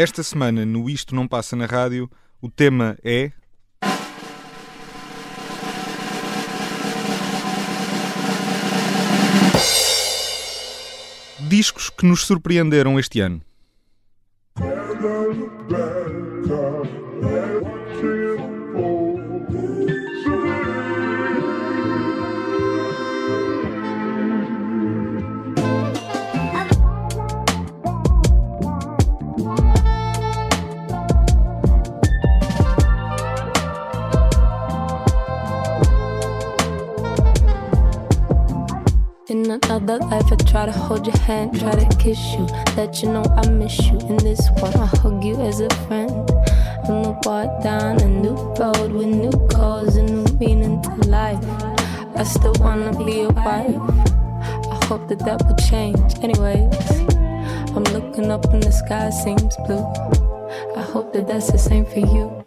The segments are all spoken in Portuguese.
Esta semana, no Isto Não Passa na Rádio, o tema é. Discos que nos surpreenderam este ano. Another life, I try to hold your hand, try to kiss you, let you know I miss you. In this one, I hug you as a friend. And we walk down a new road with new goals and new meaning to life. I still wanna be your wife. I hope that that will change. Anyways, I'm looking up and the sky seems blue. I hope that that's the same for you.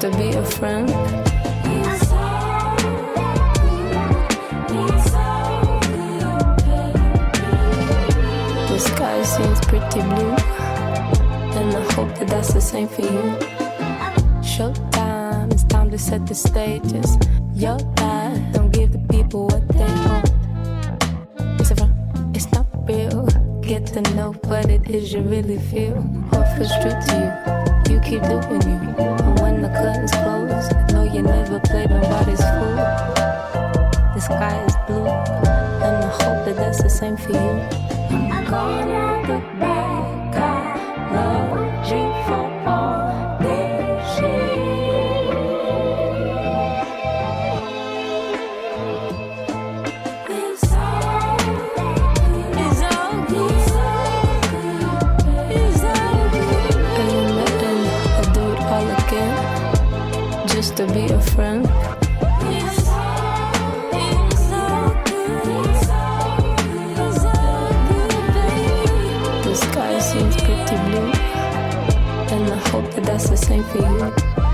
To be a friend. The sky seems pretty blue. And I hope that that's the same for you. Showtime, it's time to set the stages. Your life, don't give the people what they want. It's a front, it's not real. Get to know what it is you really feel. What feels true to you, keep doing you. And when the curtains close, know you never play nobody's fool. The sky is blue, and I hope that that's the same for you. I'm gonna that's the same for you.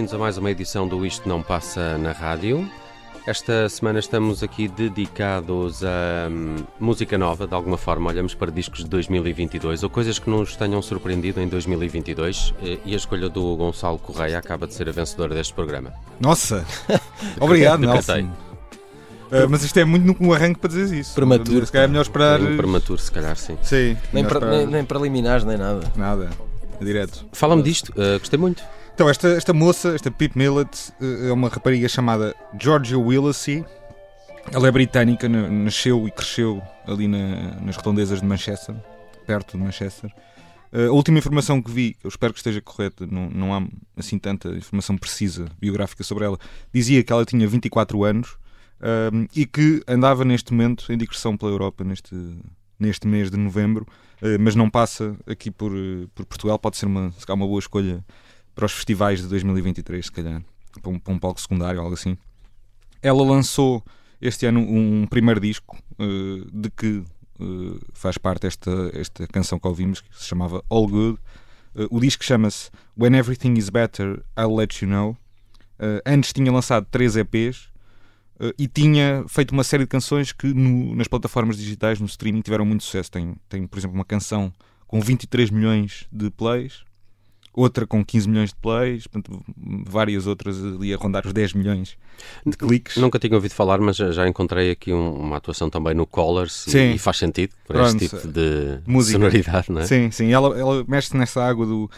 Bem-vindos a mais uma edição do Isto Não Passa na Rádio. Esta semana estamos aqui dedicados a hum, música nova, de alguma forma. Olhamos para discos de 2022 ou coisas que nos tenham surpreendido em 2022 eh, e a escolha do Gonçalo Correia acaba de ser a vencedora deste programa. Nossa! Obrigado, Do Nelson. Uh, mas isto é muito no no arranque para dizer isso. Prematuro. Se calhar é melhor esperar. Um prematuro, se calhar, sim. Sim, Nem, pre- esperar. nem, nem preliminares, nem nada. Nada. É direto. Fala-me disto, eh, gostei muito. Então, esta, esta moça, esta Pip Millet, eh, é uma rapariga chamada Georgia Willacy. Ela é britânica, na- nasceu e cresceu ali na- nas redondezas de Manchester, perto de Manchester. Eh, a última informação que vi, eu espero que esteja correta, não, não há assim tanta informação precisa biográfica sobre ela, dizia que ela tinha 24 anos ahm, e que andava neste momento em digressão pela Europa neste, neste mês de novembro, eh, mas não passa aqui por, por Portugal. Pode ser uma, uma boa escolha para os festivais de 2023, se calhar, para um, para um palco secundário, algo assim. Ela lançou este ano um primeiro disco eh, de que eh, faz parte esta, esta canção que ouvimos, que se chamava All Good. Eh, o disco chama-se When Everything Is Better, I'll Let You Know. Antes tinha lançado três EPs e tinha feito uma série de canções que no- nas plataformas digitais, no streaming, tiveram muito sucesso. Tem, tem, por exemplo, uma canção com 23 milhões de plays, outra com 15 milhões de plays, portanto, várias outras ali a rondar os 10 milhões de cliques. Nunca tinha ouvido falar, mas já encontrei aqui um- uma atuação também no Colors e- Sim. e faz sentido Pronto. este tipo de Música. sonoridade, não é? Sim, sim. Ela, ela mexe nessa água do,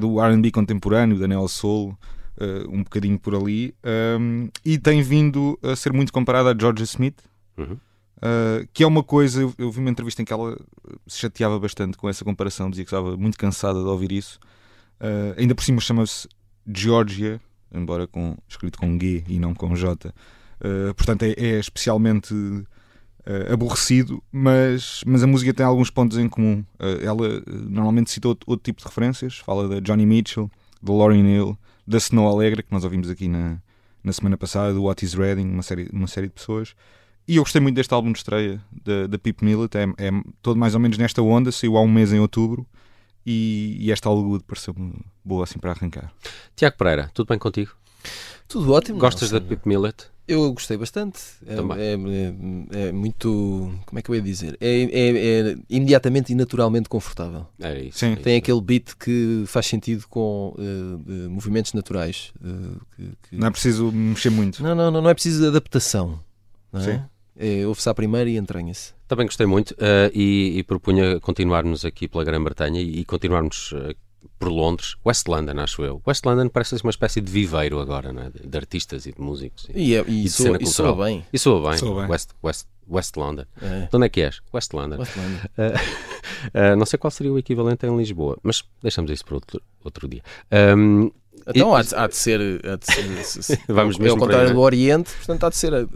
do RB contemporâneo, da Neo Soul. uh, um bocadinho por ali, um, e tem vindo a ser muito comparada a Georgia Smith. Uhum. Uh, que é uma coisa, eu, eu, vi uma entrevista em que ela se chateava bastante com essa comparação, dizia que estava muito cansada de ouvir isso. Uh, ainda por cima chama-se Georgia, embora com, escrito com G e não com J. Uh, portanto, é, é especialmente aborrecido, mas, mas a música tem alguns pontos em comum. ela normalmente cita outro, outro, tipo de referências, fala da Johnny Mitchell, da Lauryn Hill, da Snow Alegre, que nós ouvimos aqui na, na semana passada, do What is Reading, uma série, uma série de pessoas. E eu gostei muito deste álbum de estreia da Pip Millet, é, é, todo mais ou menos nesta onda, saiu há um mês em outubro e, e esta All Good pareceu-me boa assim para arrancar. Tiago Pereira, tudo bem contigo? Tudo ótimo. Gostas da Pip Millet? Eu gostei bastante. É, é, é, é, muito. Como é que eu ia dizer? É, é, é imediatamente e naturalmente confortável. É isso. Sim. Tem aquele beat que faz sentido com uh, movimentos naturais. Uh, que, que... Não é preciso mexer muito. Não, não, não, não é preciso de adaptação. Não é? Sim. É, ouve-se à primeira e entranha-se. Também gostei muito uh, e, e, propunha continuarmos aqui pela Grã-Bretanha e, e, continuarmos uh, por Londres, West London, acho eu. West London parece uma espécie de viveiro agora, não é? de, de artistas e de músicos. E, e, e, e soa, soa, bem. E soa bem. Soa bem. West, West, West London. É. De onde é que és? West London. West London. Uh, não sei qual seria o equivalente em Lisboa, mas deixamos isso para outro, outro dia. Um, então há, de, há de ser. Há de ser Vamos mesmo é ao contrário do Oriente, portanto há de ser a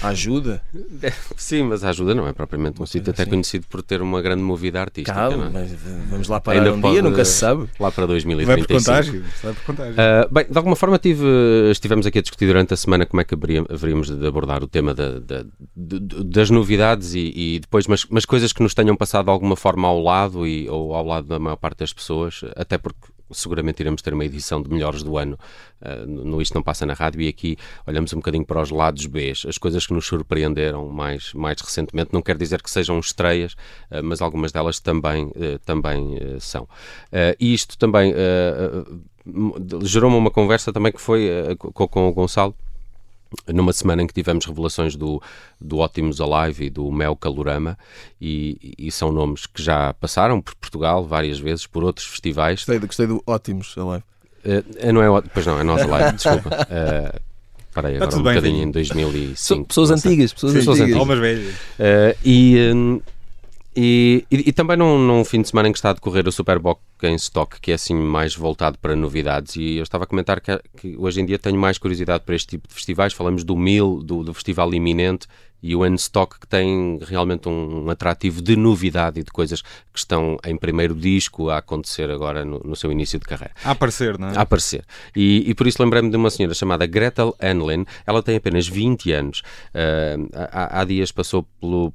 ajuda? Sim, mas a ajuda não é propriamente um sítio até conhecido por ter uma grande movida artística. Calma, é? vamos lá para Ainda um dia, nunca se sabe. Lá para 2035. Vai por contágio. Vai por contágio. Uh, bem, de alguma forma tive, estivemos aqui a discutir durante a semana como é que haveríamos de abordar o tema da, da, das novidades e, e, depois, mas, mas coisas que nos tenham passado de alguma forma ao lado e, ou ao lado da maior parte das pessoas, até porque seguramente iremos ter uma edição de melhores do ano uh, no Isto Não Passa na Rádio e aqui olhamos um bocadinho para os lados B, as coisas que nos surpreenderam mais, mais recentemente. Não quer dizer que sejam estreias, uh, mas algumas delas também, uh, também são. e isto também gerou-me uma conversa também que foi com, com o Gonçalo numa semana em que tivemos revelações do, do Ótimos Alive e do Mel Calorama, e, e, são nomes que já passaram por Portugal várias vezes, por outros festivais. Gostei, gostei do Ótimos Alive. Uh, não é, pois não, é Nós Alive, desculpa. Uh, Parei agora um bem, bocadinho bem. em 2005. Pessoas antigas, pessoas Sim, antigas. Almas velhas. Uh, e, um, e, e, e, também num, num, fim de semana em que está a decorrer o Superboc em Stock, que é assim mais voltado para novidades, e eu estava a comentar que, que, hoje em dia tenho mais curiosidade para este tipo de festivais. Falamos do Mil, do, do Festival Iminente, e o N-Stock que tem realmente um, um, atrativo de novidade e de coisas que estão em primeiro disco a acontecer agora no, no seu início de carreira. A aparecer, não é? A aparecer. E, e por isso lembrei-me de uma senhora chamada Gretel Enlin. Ela tem apenas 20 anos. Uh, há, há dias passou pelo,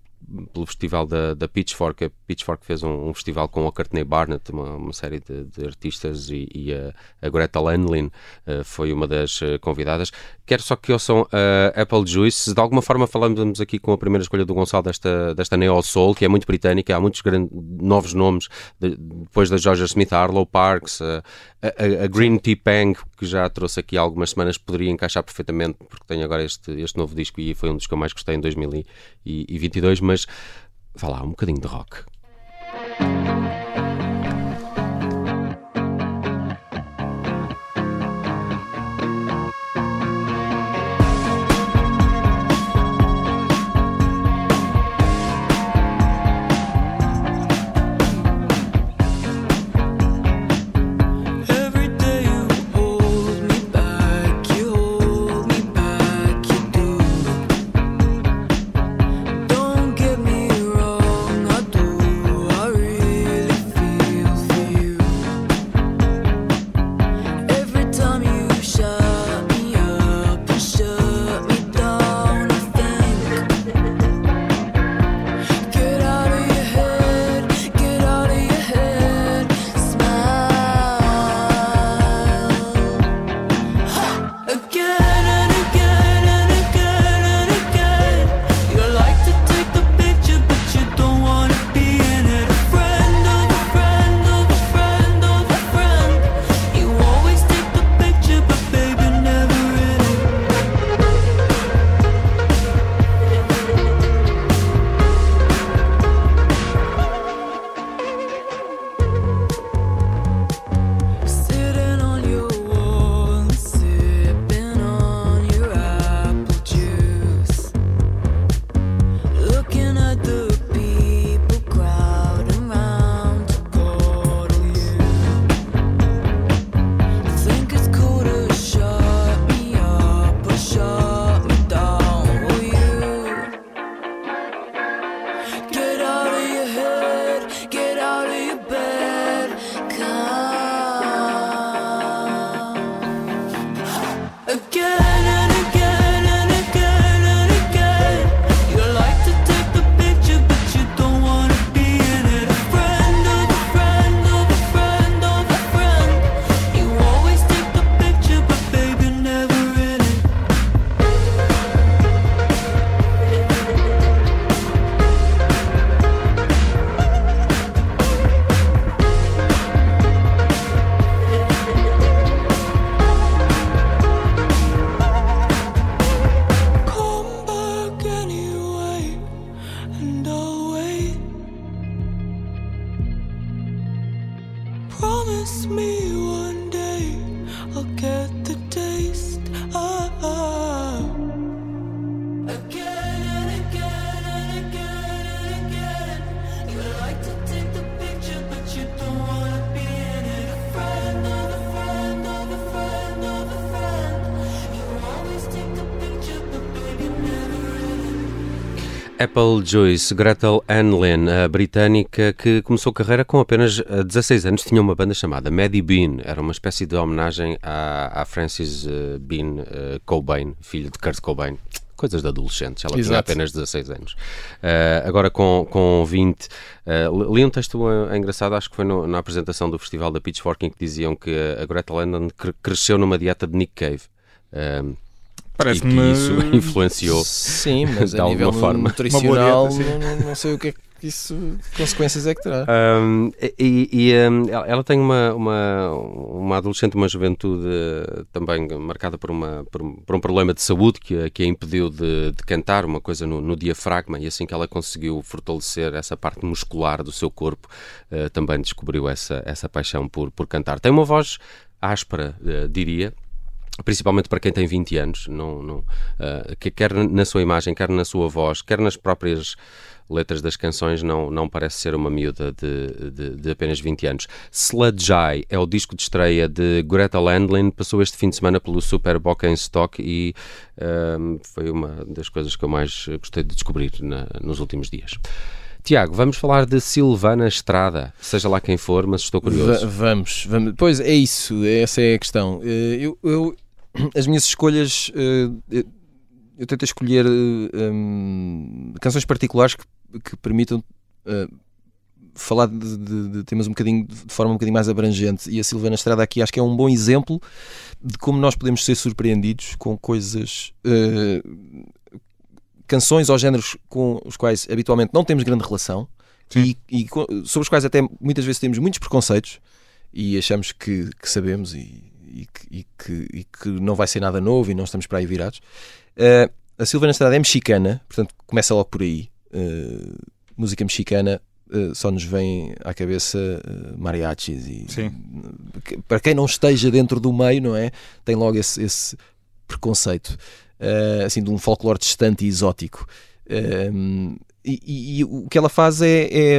pelo festival da, da Pitchfork. A Pitchfork fez um, um festival com a Courtney Barnett, uma, uma série de, de, artistas, e, e a, a, Greta Landlin uh, foi uma das uh, convidadas. Quero só que ouçam a Apple Juice. De alguma forma falamos aqui com a primeira escolha do Gonçalo desta, desta Neo Soul, que é muito britânica. Há muitos grandes, novos nomes, de, depois da Georgia Smith, Arlo Parks, uh, a, a, Green Tea Pang, que já trouxe aqui há algumas semanas, poderia encaixar perfeitamente, porque tem agora este, este novo disco e foi um dos que eu mais gostei em 2022, mas vá lá, um bocadinho de rock. Apple Joyce, Gretel Anlin, a britânica que começou a carreira com apenas 16 anos, tinha uma banda chamada Maddie Bean, era uma espécie de homenagem à, à Frances uh, Bean uh, Cobain, filho de Kurt Cobain. Coisas de adolescentes, ela Exato. tinha apenas 16 anos. Uh, agora com, com 20, uh, li um texto engraçado, acho que foi no, na apresentação do festival da Pitchfork, em que diziam que a Gretel Anlin cresceu numa dieta de Nick Cave. Parece-me. que isso influenciou Sim, mas de a nível forma. nutricional, dieta, não, não, sei o que é que isso, consequências é que terá. Um, e, e um, ela tem uma, uma, uma adolescente, uma juventude também marcada por, uma, por, por um problema de saúde que, que a impediu de, de cantar, uma coisa no, no, diafragma, e assim que ela conseguiu fortalecer essa parte muscular do seu corpo, uh, também descobriu essa, essa paixão por, por cantar. Tem uma voz áspera, uh, diria, principalmente para quem tem 20 anos, não, não, uh, que quer na sua imagem, quer na sua voz, quer nas próprias letras das canções, não, não parece ser uma miúda de, de, de apenas 20 anos. Sludge Eye é o disco de estreia de Greta Landlin, passou este fim de semana pelo Super Boca em Stock e uh, foi uma das coisas que eu mais gostei de descobrir na, nos últimos dias. Tiago, vamos falar de Silvana Estrada, seja lá quem for, mas estou curioso. Vamos, vamos, pois é isso, essa é a questão. Eh, eu, eu as minhas escolhas, uh, eu tento escolher uh, eh, um, canções particulares que, que permitam uh, falar de, de, de, temas um bocadinho de forma um bocadinho mais abrangente. E a Silvana Estrada aqui acho que é um bom exemplo de como nós podemos ser surpreendidos com coisas. canções ou géneros com os quais habitualmente não temos grande relação e, e, sobre os quais até muitas vezes temos muitos preconceitos e achamos que, que sabemos e, e que, e, que, e que, não vai ser nada novo e não estamos para aí virados. Uh, a Silvana Estrada é mexicana, portanto começa logo por aí. Uh, música mexicana uh, só nos vem à cabeça mariachis e Sim. para quem não esteja dentro do meio, não é? Tem logo esse, esse preconceito assim de um folclore distante e exótico. E, e, o que ela faz é, é,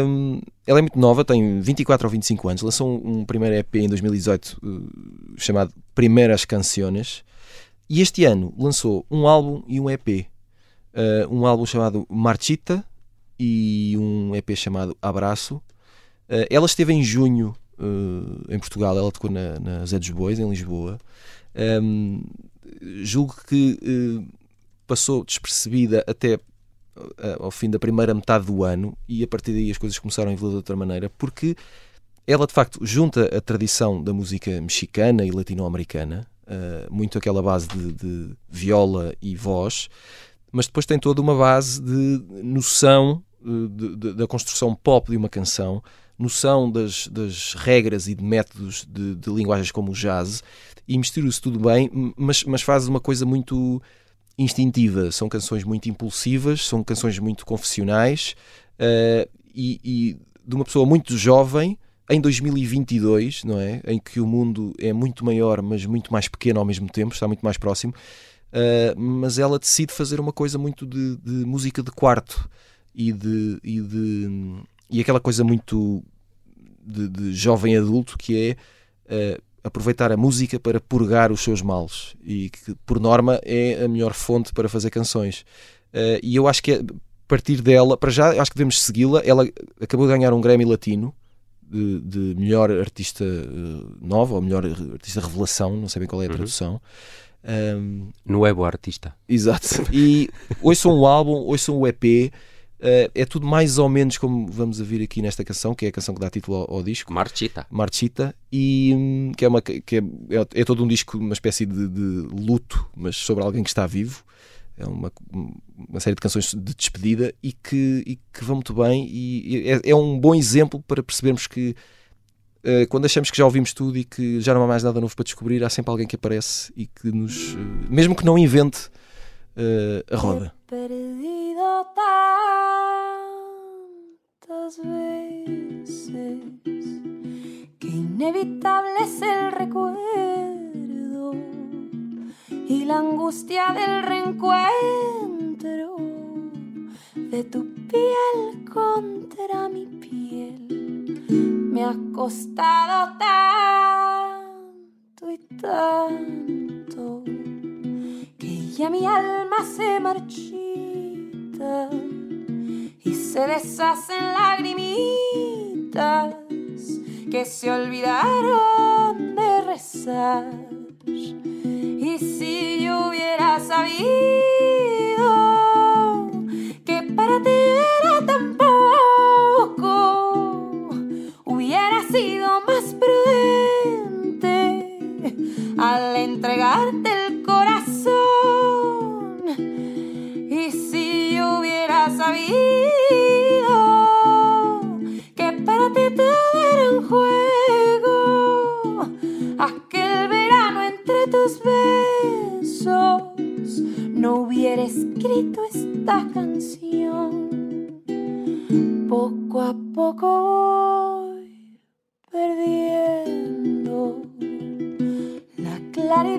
Ela é muito nova, tem 24 ou 25 anos. Lançou um, um primeiro EP em 2018 uh, chamado Primeiras Canciones. E este ano lançou um álbum e um EP. Uh, um álbum chamado Marchita e um EP chamado Abraço. Uh, ela esteve em junho em Portugal, ela tocou na, na Zé dos Bois, em Lisboa. Um, julgo que passou despercebida até ao fim da primeira metade do ano e a partir daí as coisas começaram a evoluir de outra maneira, porque ela de facto junta a tradição da música mexicana e latino-americana, uh, muito aquela base de, de, viola e voz, mas depois tem toda uma base de noção de, da construção pop de uma canção, noção das, das regras e de métodos de, linguagens como o jazz, e mistura-se tudo bem, mas, mas faz uma coisa muito instintiva, são canções muito impulsivas, são canções muito confessionais uh, e, e, de uma pessoa muito jovem em 2022, não é? Em que o mundo é muito maior, mas muito mais pequeno ao mesmo tempo, está muito mais próximo. Uh, mas ela decide fazer uma coisa muito de, de música de quarto e de, e de e aquela coisa muito de, de jovem adulto que é uh, aproveitar a música para purgar os seus males e que, por norma, é a melhor fonte para fazer canções. Uh, e eu acho que a partir dela, para já, acho que devemos segui-la. Ela acabou de ganhar um Grammy Latino de, de melhor artista uh, nova ou melhor artista revelação, não sei bem qual é a uhum. tradução. Um, no web artista. Exato. E ouçam um álbum, ouçam um EP. Uh, é tudo mais ou menos como vamos a vir aqui nesta canção, que é a canção que dá título ao, ao disco. Marchita. Marchita. E um, que, é, uma, que é, é, é, todo um disco, uma espécie de, de, luto, mas sobre alguém que está vivo. É uma, uma série de canções de despedida e que, e que vão muito bem. E é, é um bom exemplo para percebermos que uh, quando achamos que já ouvimos tudo e que já não há mais nada novo para descobrir, há sempre alguém que aparece e que nos, uh, mesmo que não invente a roda. Veces que inevitable es el recuerdo y la angustia del reencuentro de tu piel contra mi piel. Me ha costado tanto y tanto que ya mi alma se marchita se deshacen lagrimitas que se olvidaron de rezar. Y si yo hubiera sabido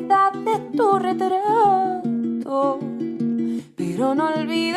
claridad de tu retrato, pero no olvido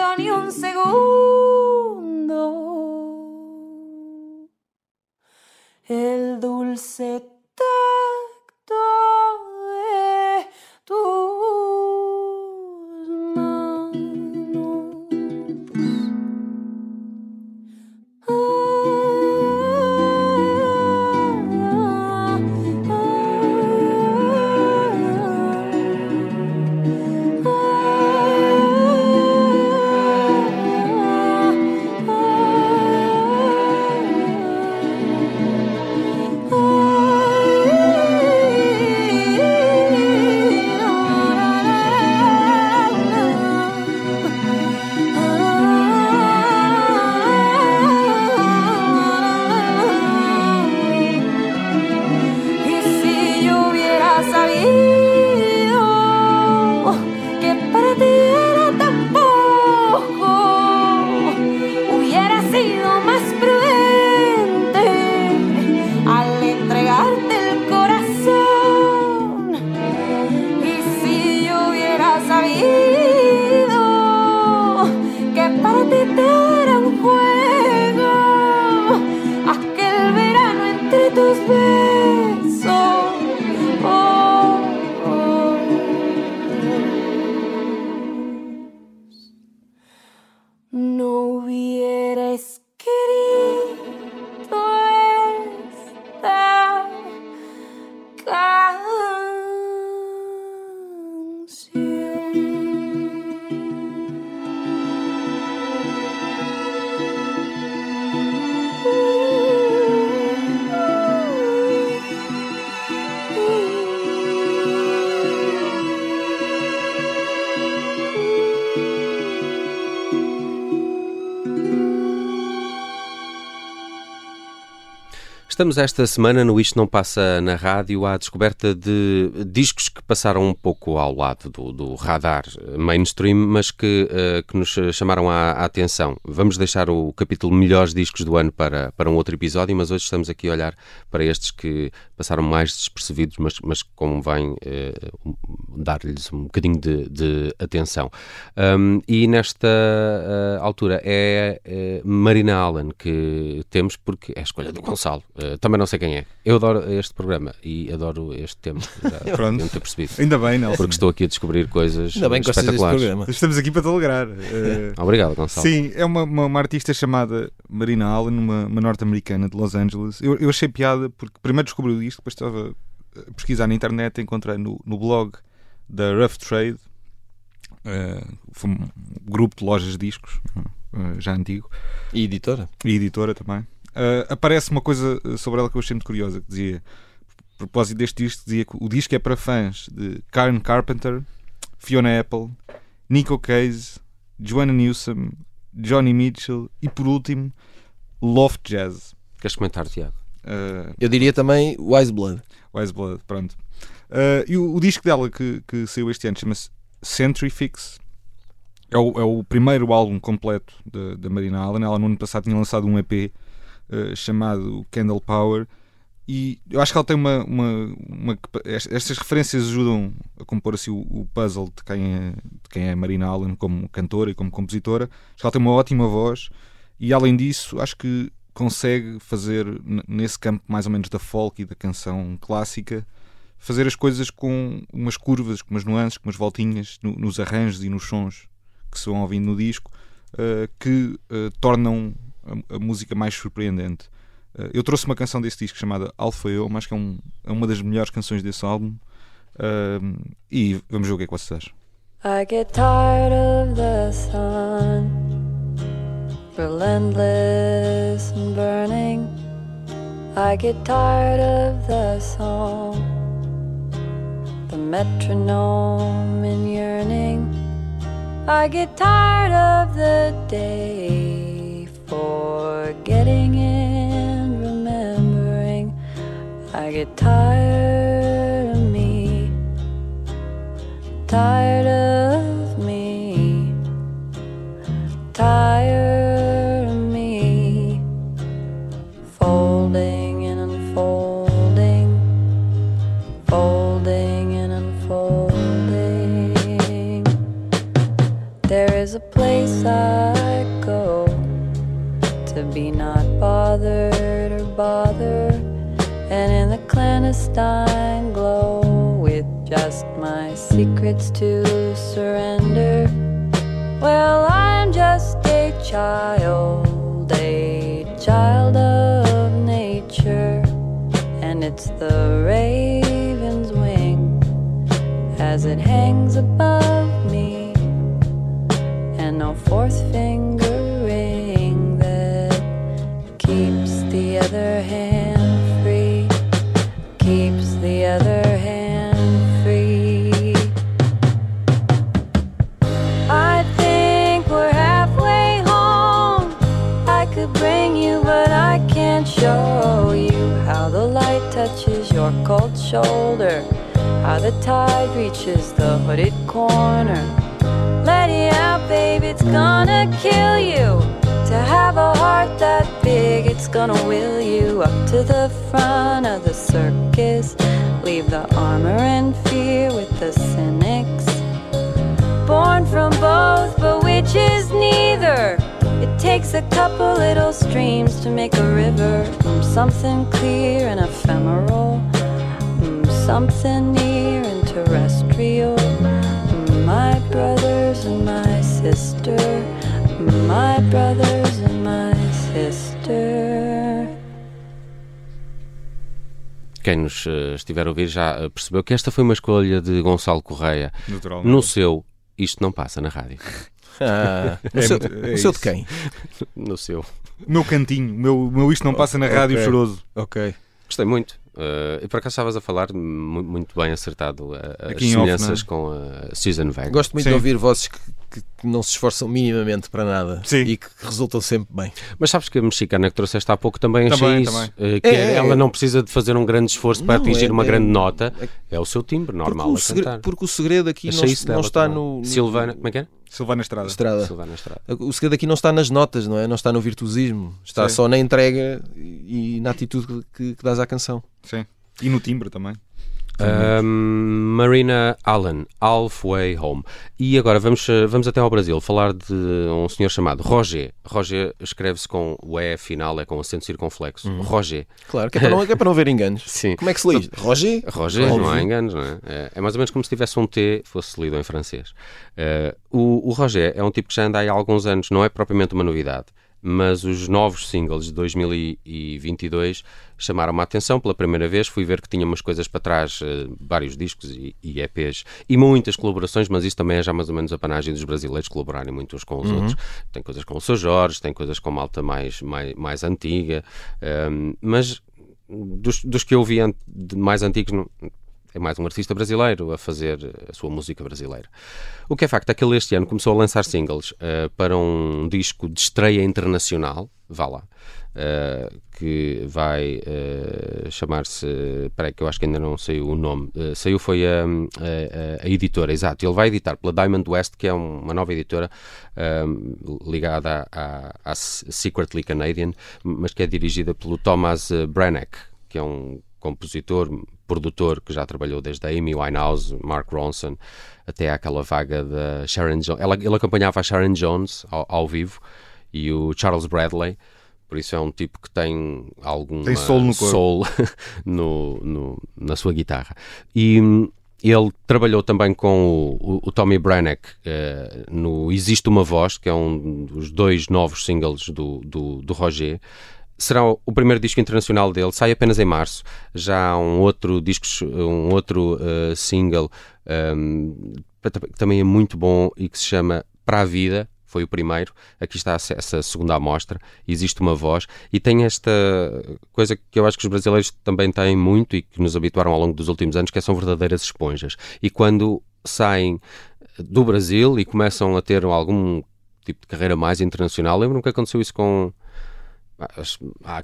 Estamos esta semana no Isto Não Passa na Rádio à descoberta de discos que passaram um pouco ao lado do, do radar mainstream, mas que, eh, que nos chamaram a, atenção. Vamos deixar o capítulo Melhores Discos do Ano para, para um outro episódio, mas hoje estamos aqui a olhar para estes que passaram mais despercebidos, mas, mas convém um- dar-lhes um bocadinho de, de atenção. Um, e nesta eh, altura é Marina Allen que temos, porque é a escolha do Gonçalo. Eh, também não sei quem é. Eu adoro este programa e adoro este tema. Já Pronto. ter percebido. Ainda bem, Nelson. Porque estou aqui a descobrir coisas Ainda bem que espetaculares. programa. Estamos aqui para te alegrar. Eh, Obrigado, Gonçalo. Sim, é uma, uma, uma artista chamada Marina Allen, uma, uma norte-americana de Los Angeles. Eu, eu achei piada porque primeiro descobri o disco, depois estava a pesquisar na internet, encontrei no, no blog da Rough Trade, eh, foi um grupo de lojas de discos, eh, já antigo, E editora? e editora também. Eh, aparece uma coisa eh, sobre ela que eu achei muito curiosa, que dizia, a propósito deste disco, dizia que o disco é para fãs de Karen Carpenter, Fiona Apple, Nico Case, Joanna Newsom, Johnny Mitchell e por último Loft Jazz. Queres comentar, Tiago? Uh, Eu diria também Wise Blood. Wise Blood, pronto. Uh, e o, o disco dela que, que saiu este ano chama-se Century Fix. É o, é o primeiro álbum completo da Marina Allen. Ela no ano passado tinha lançado um EP uh, chamado Candle Power. E eu acho que ela tem uma. uma, uma est- estas referências ajudam a compor assim, o, o puzzle de quem, é, de quem é Marina Allen como cantora e como compositora. Acho que ela tem uma ótima voz e, além disso, acho que consegue fazer nesse campo mais ou menos da folk e da canção clássica fazer as coisas com umas curvas, com umas nuances, com umas voltinhas no- nos arranjos e nos sons que se vão ouvindo no disco uh, que uh, tornam a, a, música mais surpreendente. Uh, eu trouxe uma canção desse disco chamada Alfa Eu, mas que é, um, é, uma das melhores canções desse álbum. e vamos ver o que é que vocês acham. I get tired of the sun, relentless and burning. I get tired of the song, the metronome and yearning. I get tired of the day, forgetting and remembering. I get tired of me, tired of me, tired of me, folding and unfolding, folding and unfolding. There is a place I go to be not bothered or bother, and in the clandestine glow with just my secrets to surrender. Well, I'm just a child, a child of nature, and it's the raven's wing as it hangs above me, and no fourth finger your cold shoulder, how the tide reaches the hooded corner. Let it out, babe, it's gonna kill you. To have a heart that big, it's gonna will you up to the front of the circus. Leave the armor and fear with the cynics. Born from both, but which is neither. It takes a couple little streams to make a river. Mm, something clear and ephemeral. Mm, something near and terrestrial. Mm, My brothers and my sister. My brothers and my sister. Quem nos eh, estiver a ouvir já eh, percebeu que esta foi uma escolha de Gonçalo Correia. Naturalmente. No seu, isto não passa na rádio. Ah, no É seu, é no seu de quem? No seu. Meu cantinho, meu, meu isto não passa na rádio Ok. choroso. Ok. Gostei muito. Uh, e por acaso estavas a falar mu- muito bem acertado uh, as em off, semelhanças não com a Susan Vega. Gosto muito Sim. de ouvir vozes que, que- não se esforçam minimamente para nada Sim. e que resultam sempre bem. Mas sabes que a mexicana que trouxeste há pouco também achei Também, isso. também. Uh, que É, é- é, ela é. não precisa de fazer um grande esforço para Não, atingir é- uma é- grande nota. é- É o seu timbre normal Porque o, a segre- cantar. porque o segredo aqui Achei não, isso não está também. no, no- Silvana, como é que é? Silvana Estrada. Estrada. Silvana Estrada. O segredo aqui não está nas notas, não é? Não está no virtuosismo. Está Sim. só na entrega e, e na atitude que, que dás à canção. Sim. E no timbre também. Um, Marina Allen, Halfway Home. E agora vamos, uh, vamos até ao Brasil falar de um senhor chamado Roger. Roger escreve-se com o E final, é com acento circunflexo. Roger. Claro, que é para não, é para não ver enganos. Sim. Como é que se diz? Roger? Roger, não há enganos, não é? É, é mais ou menos como se tivesse um T fosse lido em francês. Eh, o, o Roger é um tipo que já anda aí há alguns anos, não é propriamente uma novidade, mas os novos singles de 2022 chamaram-me a atenção pela primeira vez. Fui ver que tinha umas coisas para trás, eh, vários discos e, e EPs e muitas colaborações, mas isso também é já mais ou menos a panagem dos brasileiros colaborarem muito uns com os outros. Tem coisas com o Sr. Jorge, tem coisas com malta mais, mais, mais antiga, ehm, mas dos, dos que eu vi an- mais antigos, não- é mais um artista brasileiro a fazer a sua música brasileira. O que é facto é que ele este ano começou a lançar singles eh, para um disco de estreia internacional, vá lá, eh, que vai eh, chamar-se, espera que eu acho que ainda não saiu o nome, saiu foi a, a- a editora, exato, ele vai editar pela Diamond West, que é um- uma nova editora ligada à, à Secretly Canadian, mas que é dirigida pelo Thomas Branagh, que é um compositor, produtor que já trabalhou desde a Amy Winehouse, Mark Ronson, até àquela vaga da Sharon Jones. Ela, ele acompanhava a Sharon Jones ao, ao vivo e o Charles Bradley. Por isso é um tipo que tem algum soul no soul no- no- na sua guitarra. E, ele trabalhou também com o, o, o Tommy Branagh uh, no Existe Uma Voz, que é um dos dois novos singles do, do, do Roger. Será o primeiro disco internacional dele, sai apenas em março. Já há um outro disco, um outro uh, single um, que também é muito bom e que se chama Para a Vida, foi o primeiro. Aqui está essa segunda amostra. Existe uma voz e tem esta coisa que eu acho que os brasileiros também têm muito e que nos habituaram ao longo dos últimos anos, que são verdadeiras esponjas. E quando saem do Brasil e começam a ter algum tipo de carreira mais internacional, lembro-me que aconteceu isso com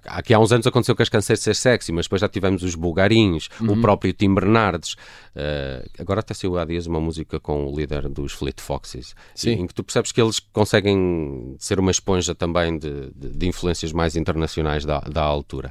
Aqui há uns anos aconteceu com as canseiras ser sexy, mas depois já tivemos os bulgarinhos, uhum. o próprio Tim Bernardes. Uh, agora até saiu há dias uma música com o líder dos Fleet Foxes, Sim. em que tu percebes que eles conseguem ser uma esponja também de, de, de influências mais internacionais da, da altura.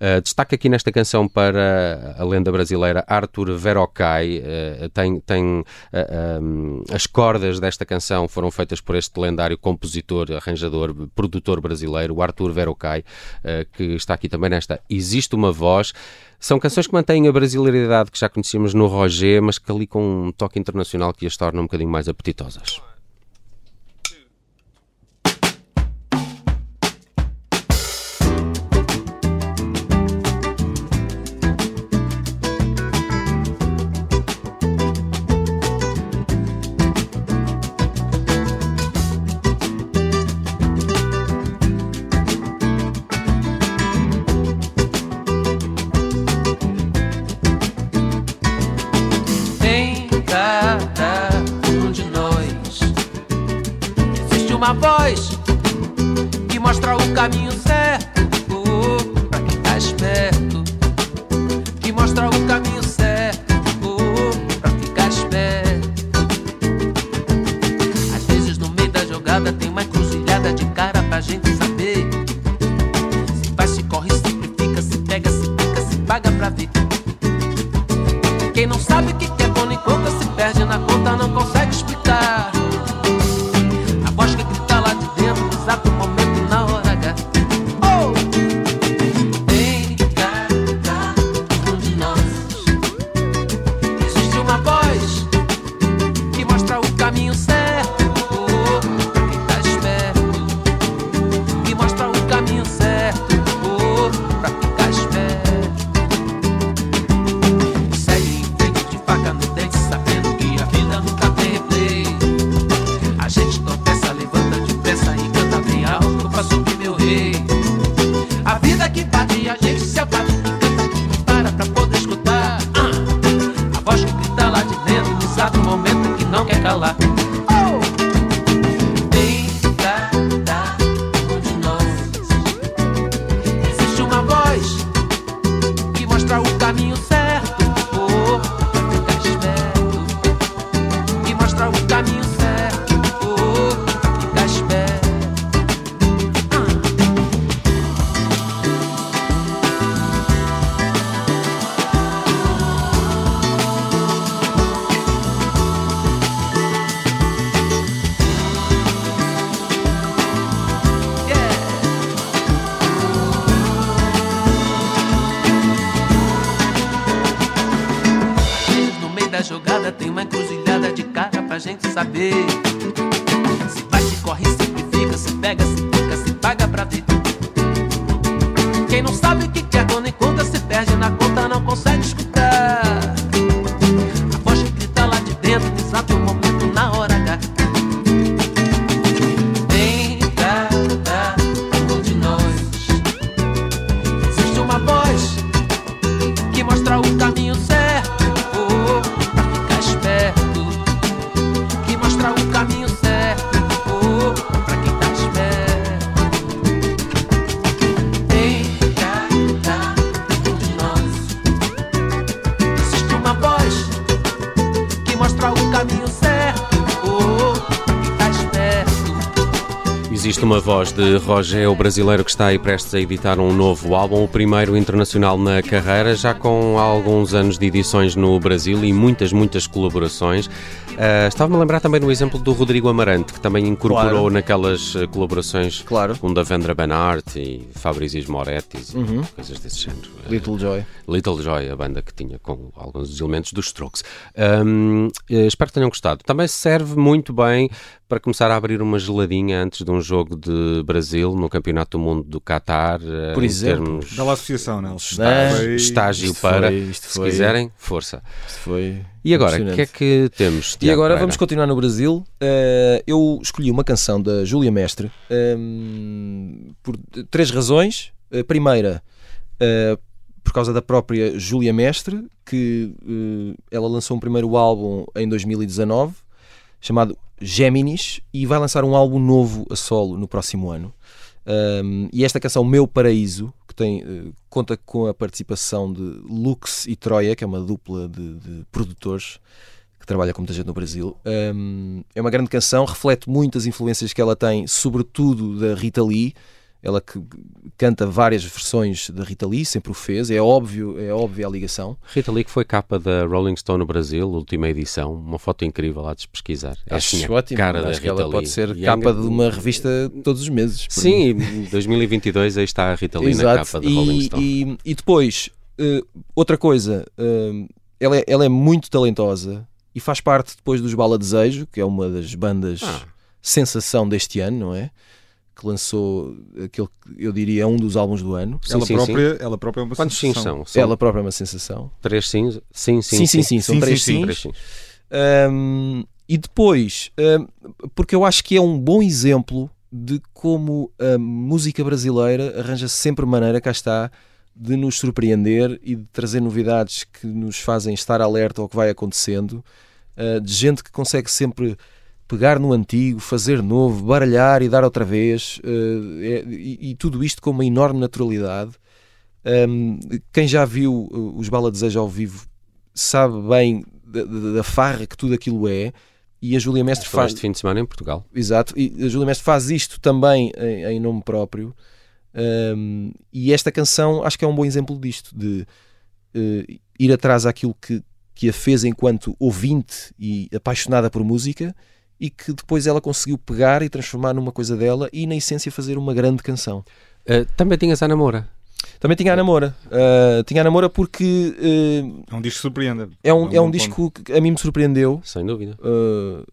Uh, destaque aqui nesta canção para a lenda brasileira Arthur Verocai. Uh, tem, tem um, as cordas desta canção foram feitas por este lendário compositor, arranjador, produtor brasileiro, Arthur Verocai uh, que está aqui também nesta Existe uma Voz. São canções que mantêm a brasileiridade que já conhecíamos no Roger, mas que ali com um toque internacional que as torna um bocadinho mais apetitosas. Perde na uma Roger, o brasileiro que está aí prestes a editar um novo álbum, o primeiro internacional na carreira, já com alguns anos de edições no Brasil e muitas, muitas colaborações. Uh, Estava-me a lembrar também do exemplo do Rodrigo Amarante, que também incorporou Claro. naquelas uh, colaborações Claro. com Davendra Benart e Fabrizio Moretti e Uhum. coisas desse género. Uh, Little Joy. Little Joy, a banda que tinha com alguns dos elementos dos Strokes. Um, eh, espero que tenham gostado. Também serve muito bem para começar a abrir uma geladinha antes de um jogo de Brasil no Campeonato do Mundo do Qatar. eh, Por em exemplo. termos Dá lá a associação. Não, Foi- estágio isto para, foi- isto se quiserem, força. Isto foi E agora, o que é que temos? E Tiago agora Pereira? vamos continuar no Brasil. Eh, eu escolhi uma canção da Júlia Mestre ehm, por três razões. A primeira, eh, por causa da própria Júlia Mestre, que eh, ela lançou um primeiro álbum em 2019 chamado Géminis e vai lançar um álbum novo a solo no próximo ano. Um, e esta canção Meu Paraíso, que tem, eh, conta com a participação de Lux e Troia, que é uma dupla de, de produtores que trabalha com muita gente no Brasil. Um, é uma grande canção, reflete muitas influências que ela tem, sobretudo da Rita Lee. Ela que canta várias versões da Rita Lee, sempre o fez, é óbvio, é óbvia a ligação. Rita Lee, que foi capa da Rolling Stone no Brasil, última edição, uma foto incrível lá de pesquisar. É assim, Acho a ótimo, cara da acho que Rita ela pode Lee. ser E capa é- de uma revista todos os meses. Sim, em 2022 aí está a Rita Lee na Exato. capa da Rolling Stone. e, e depois, eh, outra coisa, eh, ela, é, ela é muito talentosa e faz parte depois dos Bala Desejo, que é uma das bandas Ah. sensação deste ano, não é? Que lançou aquele que eu diria é um dos álbuns do ano. Sim, ela, sim, própria, ela própria é uma Quantos sensação. são? São Ela própria é uma sensação. três sims? Sim, sim, Sim, sim, sim, são Sim, sim, sim. Três sims. Um, e depois, um, porque eu acho que é um bom exemplo de como a música brasileira arranja sempre maneira, cá está, de nos surpreender e de trazer novidades que nos fazem estar alerta ao que vai acontecendo, uh, de gente que consegue sempre pegar no antigo, fazer novo, baralhar e dar outra vez, uh, e, e tudo isto com uma enorme naturalidade. Um, quem já viu uh, os Bala Desejo ao vivo sabe bem da, da- da farra que tudo aquilo é. E a Júlia Mestre faz, este fim de semana em Portugal. Exato, e a Júlia Mestre faz isto também em, em nome próprio. Um, e esta canção acho que é um bom exemplo disto, de eh, ir atrás àquilo que, que a fez enquanto ouvinte e apaixonada por música e que depois ela conseguiu pegar e transformar numa coisa dela e na essência fazer uma grande canção. Uh, também tinhas a namora. Também tinha a namora, Uh, tinha a namora porque uh, É um disco que surpreende. é um, é um bom disco que a mim me surpreendeu. Sem dúvida. Uh,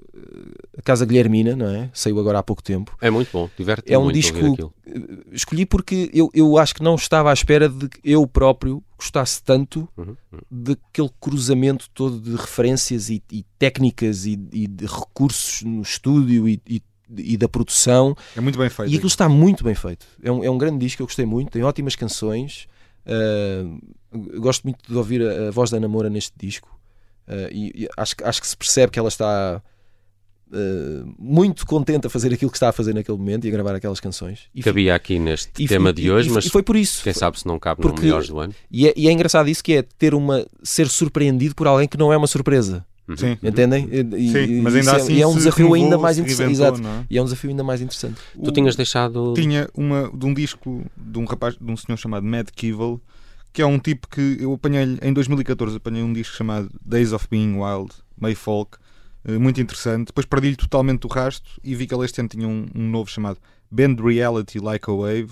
a Casa Guilhermina, não é? Saiu agora há pouco tempo. É muito bom. Diverte É um muito disco- ouvir aquilo. escolhi porque eu, eu acho que não estava à espera de que eu próprio gostasse tanto Uhum, uhum. daquele cruzamento todo de referências e, e técnicas e, e de recursos no estúdio e, e- e da produção. É muito bem feito. E aquilo está muito bem feito. É um, é um grande disco, eu gostei muito, tem ótimas canções. Uh, eu gosto muito de ouvir a, a voz da Namora neste disco. Uh, e, e acho, que- acho que se percebe que ela está uh, muito contente a fazer aquilo que está a fazer naquele momento e a gravar aquelas canções. E, Cabia aqui neste e- tema de hoje, e- mas e foi por isso. quem sabe se não cabe no Porque- Melhores do Ano. E é, e é engraçado isso que é ter uma ser surpreendido por alguém que não é uma surpresa. Uhum. Sim. Entendem? E- Sim, mas e ainda é- assim e é um desafio ainda mais interessante. Exato. é? E é um desafio ainda mais interessante. Tu tinhas deixado. Tinha uma de um disco de um rapaz, de um senhor chamado Mad Kivel, que é um tipo que eu apanhei em 2014, apanhei um disco chamado Days of Being Wild, meio folk, eh, muito interessante. Depois perdi-lhe totalmente o rasto e vi que ele este ano tinha um, um novo chamado Bend Reality Like a Wave.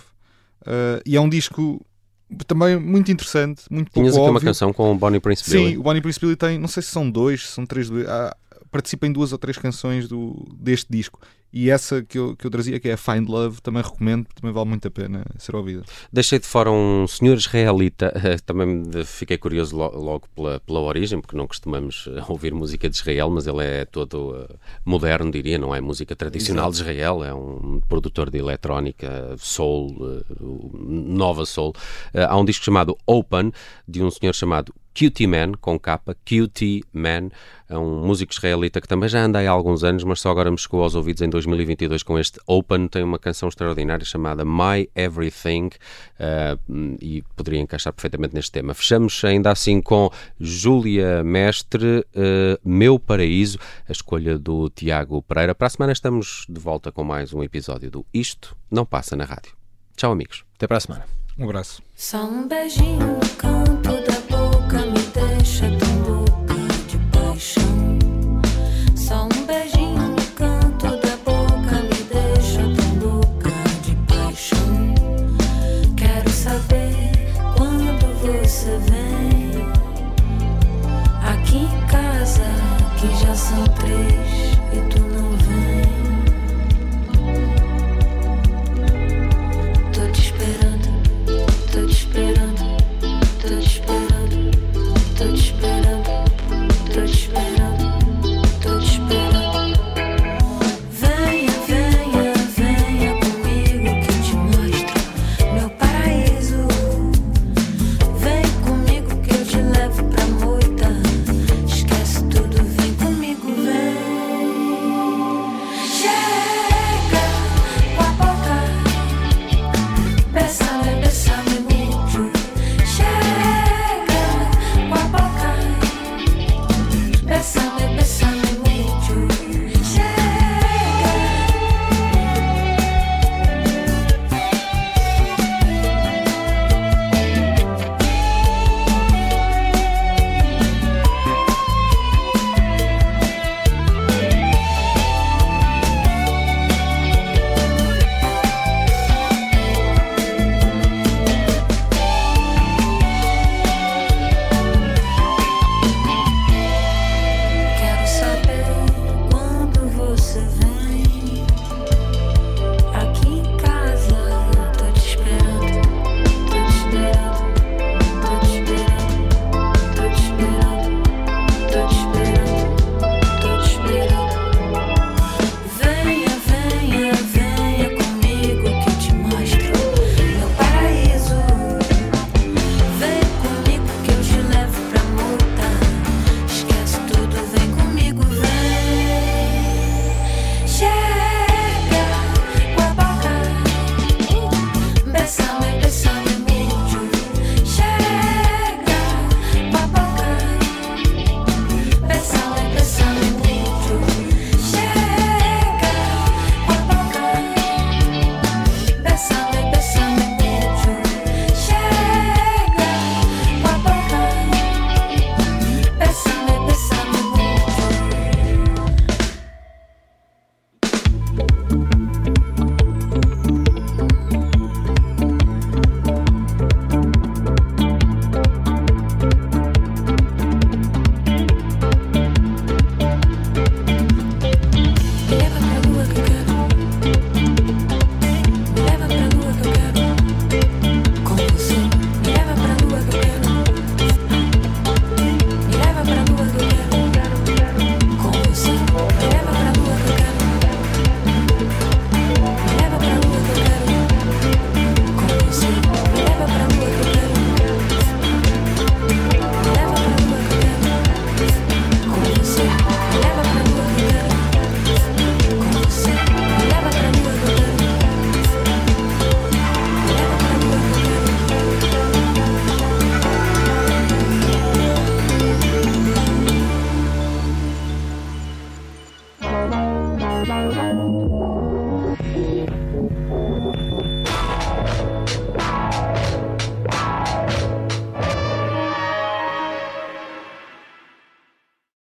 Eh, e é um disco também muito interessante, muito pouco Tinhas aqui uma óbvio. canção com o Bonnie Prince Sim, Billy. o Bonnie Prince Billy tem, não sei se são dois, se são três, há- participa em duas ou três canções do, deste disco. E essa que eu, que eu trazia, que é a Find Love, também recomendo, também vale muito a pena ser ouvida. Deixei de fora um senhor israelita, também fiquei curioso lo- logo pela, pela origem, porque não costumamos eh, ouvir música de Israel, mas ele é todo eh, moderno, diria, não é música tradicional de Israel, é um produtor de eletrónica, soul, eh, nova soul. Há um disco chamado Open, de um senhor chamado Cutie Man, com capa, Cutie Man, é um músico israelita que também já anda há alguns anos, mas só agora me chegou aos ouvidos em 2022 com este Open. Tem uma canção extraordinária chamada My Everything eh, e poderia encaixar perfeitamente neste tema. Fechamos ainda assim com Júlia Mestre, eh, Meu Paraíso, a escolha do Tiago Pereira. Para a semana estamos de volta com mais um episódio do Isto Não Passa na Rádio. Tchau, amigos. Até para a semana. Um abraço. Só um beijinho no canto da boca me deixa